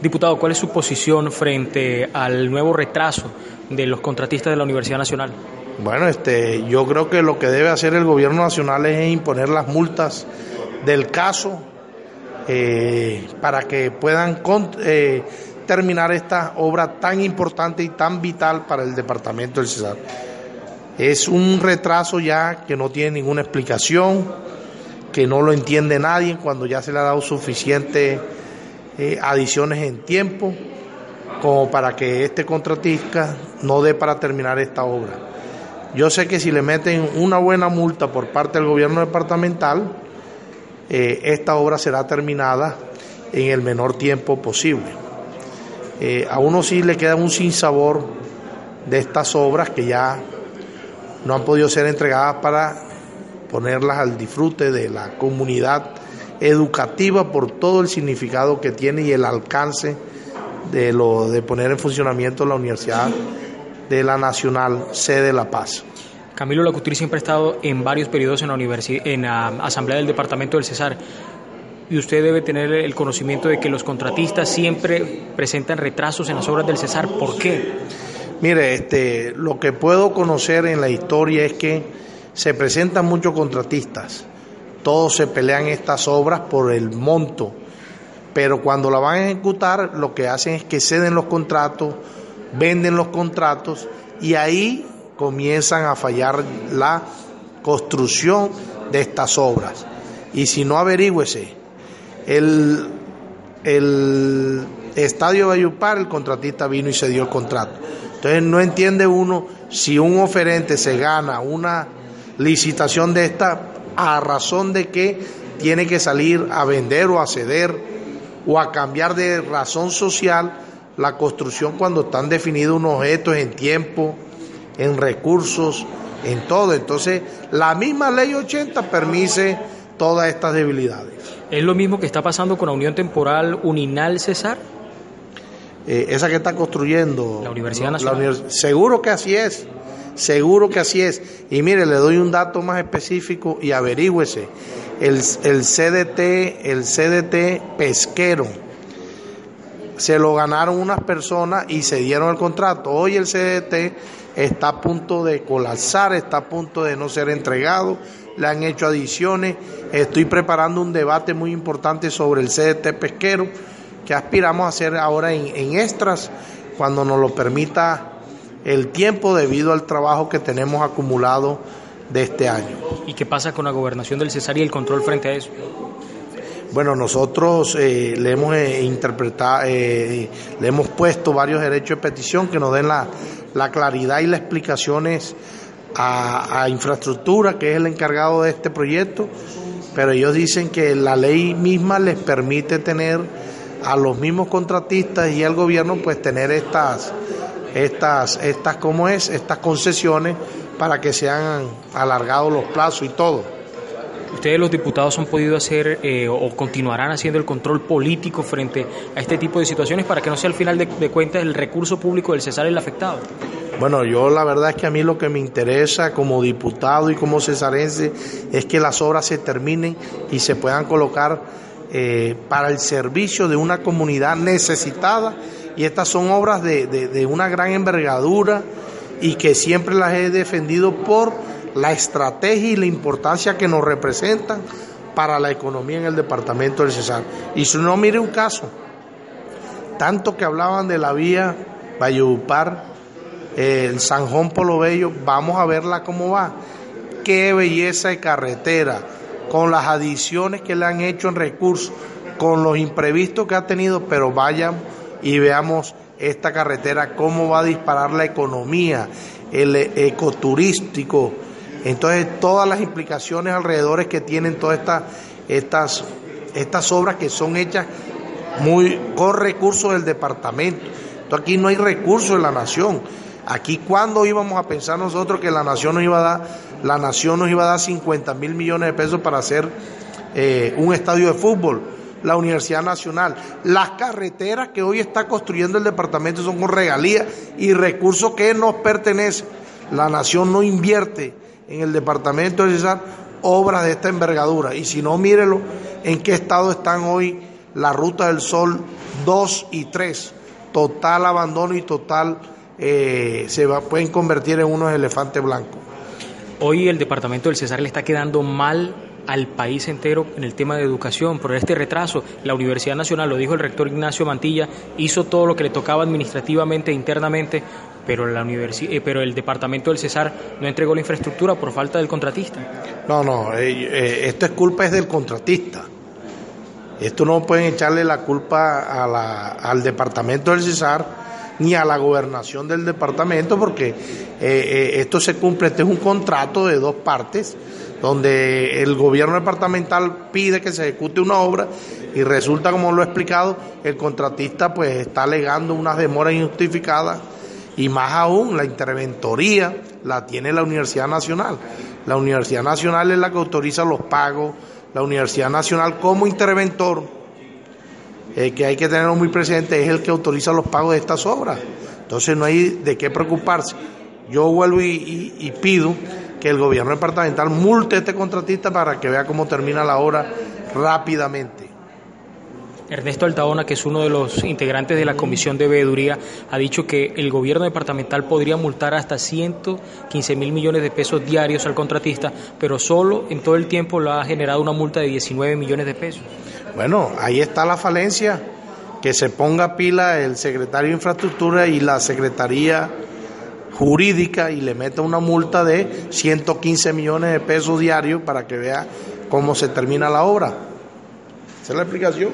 Diputado, ¿cuál es su posición frente al nuevo retraso de los contratistas de la Universidad Nacional? Bueno, este, yo creo que lo que debe hacer el gobierno nacional es imponer las multas del caso eh, para que puedan eh, terminar esta obra tan importante y tan vital para el departamento del Cesar. Es un retraso ya que no tiene ninguna explicación, que no lo entiende nadie cuando ya se le ha dado suficiente eh, adiciones en tiempo como para que este contratista no dé para terminar esta obra. Yo sé que si le meten una buena multa por parte del gobierno departamental, eh, esta obra será terminada en el menor tiempo posible. Eh, a uno sí le queda un sinsabor de estas obras que ya no han podido ser entregadas para ponerlas al disfrute de la comunidad educativa por todo el significado que tiene y el alcance de lo de poner en funcionamiento la Universidad de la Nacional sede de La Paz. Camilo Lacutri siempre ha estado en varios periodos en la, en la Asamblea del Departamento del Cesar y usted debe tener el conocimiento de que los contratistas siempre presentan retrasos en las obras del Cesar. ¿Por qué? Mire, este, lo que puedo conocer en la historia es que se presentan muchos contratistas todos se pelean estas obras por el monto, pero cuando la van a ejecutar lo que hacen es que ceden los contratos, venden los contratos y ahí comienzan a fallar la construcción de estas obras. Y si no, averígüese, el, el estadio Bayupar, el contratista vino y se dio el contrato. Entonces no entiende uno si un oferente se gana una licitación de esta a razón de que tiene que salir a vender o a ceder o a cambiar de razón social la construcción cuando están definidos unos objetos en tiempo, en recursos, en todo. Entonces, la misma ley 80 permite todas estas debilidades. ¿Es lo mismo que está pasando con la Unión Temporal Uninal Cesar? Eh, esa que está construyendo. La Universidad Nacional. seguro que así es. Seguro que así es. Y mire, le doy un dato más específico y averígüese. El, el CDT, el CDT pesquero, se lo ganaron unas personas y se dieron el contrato. Hoy el CDT está a punto de colapsar, está a punto de no ser entregado, le han hecho adiciones. Estoy preparando un debate muy importante sobre el CDT pesquero que aspiramos a hacer ahora en, en extras cuando nos lo permita el tiempo debido al trabajo que tenemos acumulado de este año. ¿Y qué pasa con la gobernación del Cesar y el control frente a eso? Bueno, nosotros eh, le hemos eh, interpretado, eh, le hemos puesto varios derechos de petición que nos den la, claridad y las explicaciones a, a, infraestructura, que es el encargado de este proyecto, pero ellos dicen que la ley misma les permite tener a los mismos contratistas y al gobierno pues tener estas estas, estas, ¿cómo es? Estas concesiones para que sean alargados los plazos y todo. ¿Ustedes los diputados han podido hacer eh, o continuarán haciendo el control político frente a este tipo de situaciones para que no sea al final de, cuentas el recurso público del Cesar el afectado? Bueno, yo la verdad es que a mí lo que me interesa como diputado y como cesarense es que las obras se terminen y se puedan colocar eh, para el servicio de una comunidad necesitada y estas son obras de, una gran envergadura y que siempre las he defendido por la estrategia y la importancia que nos representan para la economía en el departamento del Cesar. Y si no, mire un caso, tanto que hablaban de la vía Valledupar, el Sanjón Polo Bello, vamos a verla cómo va. Qué belleza de carretera, con las adiciones que le han hecho en recursos, con los imprevistos que ha tenido, pero vayan y veamos esta carretera, cómo va a disparar la economía, el ecoturístico, entonces todas las implicaciones alrededor que tienen todas estas, estas, estas obras que son hechas muy con recursos del departamento. Entonces aquí no hay recursos de la nación. Aquí cuando íbamos a pensar nosotros que la nación nos iba a dar, la nación nos iba a dar 50 mil millones de pesos para hacer eh, un estadio de fútbol, la Universidad Nacional. Las carreteras que hoy está construyendo el departamento son con regalías y recursos que nos pertenecen. La nación no invierte en el departamento de Cesar obras de esta envergadura. Y si no, mírelo en qué estado están hoy la Ruta del Sol 2 y 3. Total abandono y total eh, se pueden convertir en unos elefantes blancos. Hoy el departamento del Cesar le está quedando mal al país entero en el tema de educación por este retraso. La Universidad Nacional, lo dijo el rector Ignacio Mantilla, hizo todo lo que le tocaba administrativamente e internamente, pero, la eh, pero el departamento del Cesar no entregó la infraestructura por falta del contratista. No, no, eh, eh, esto es culpa es del contratista. Esto no pueden echarle la culpa a la, al departamento del Cesar ni a la gobernación del departamento porque esto se cumple, este es un contrato de dos partes donde el gobierno departamental pide que se ejecute una obra y resulta, como lo he explicado, el contratista pues está alegando unas demoras injustificadas y más aún la interventoría la tiene la Universidad Nacional. La Universidad Nacional es la que autoriza los pagos, la Universidad Nacional como interventor, que hay que tenerlo muy presente, es el que autoriza los pagos de estas obras. Entonces no hay de qué preocuparse. Yo vuelvo y pido que el gobierno departamental multe a este contratista para que vea cómo termina la obra rápidamente. Ernesto Altaona, que es uno de los integrantes de la Comisión de Veeduría, ha dicho que el gobierno departamental podría multar hasta 115 mil millones de pesos diarios al contratista, pero solo en todo el tiempo lo ha generado una multa de 19 millones de pesos. Bueno, ahí está la falencia, que se ponga pila el secretario de Infraestructura y la Secretaría jurídica y le meta una multa de 115 millones de pesos diarios para que vea cómo se termina la obra. Esa es la explicación.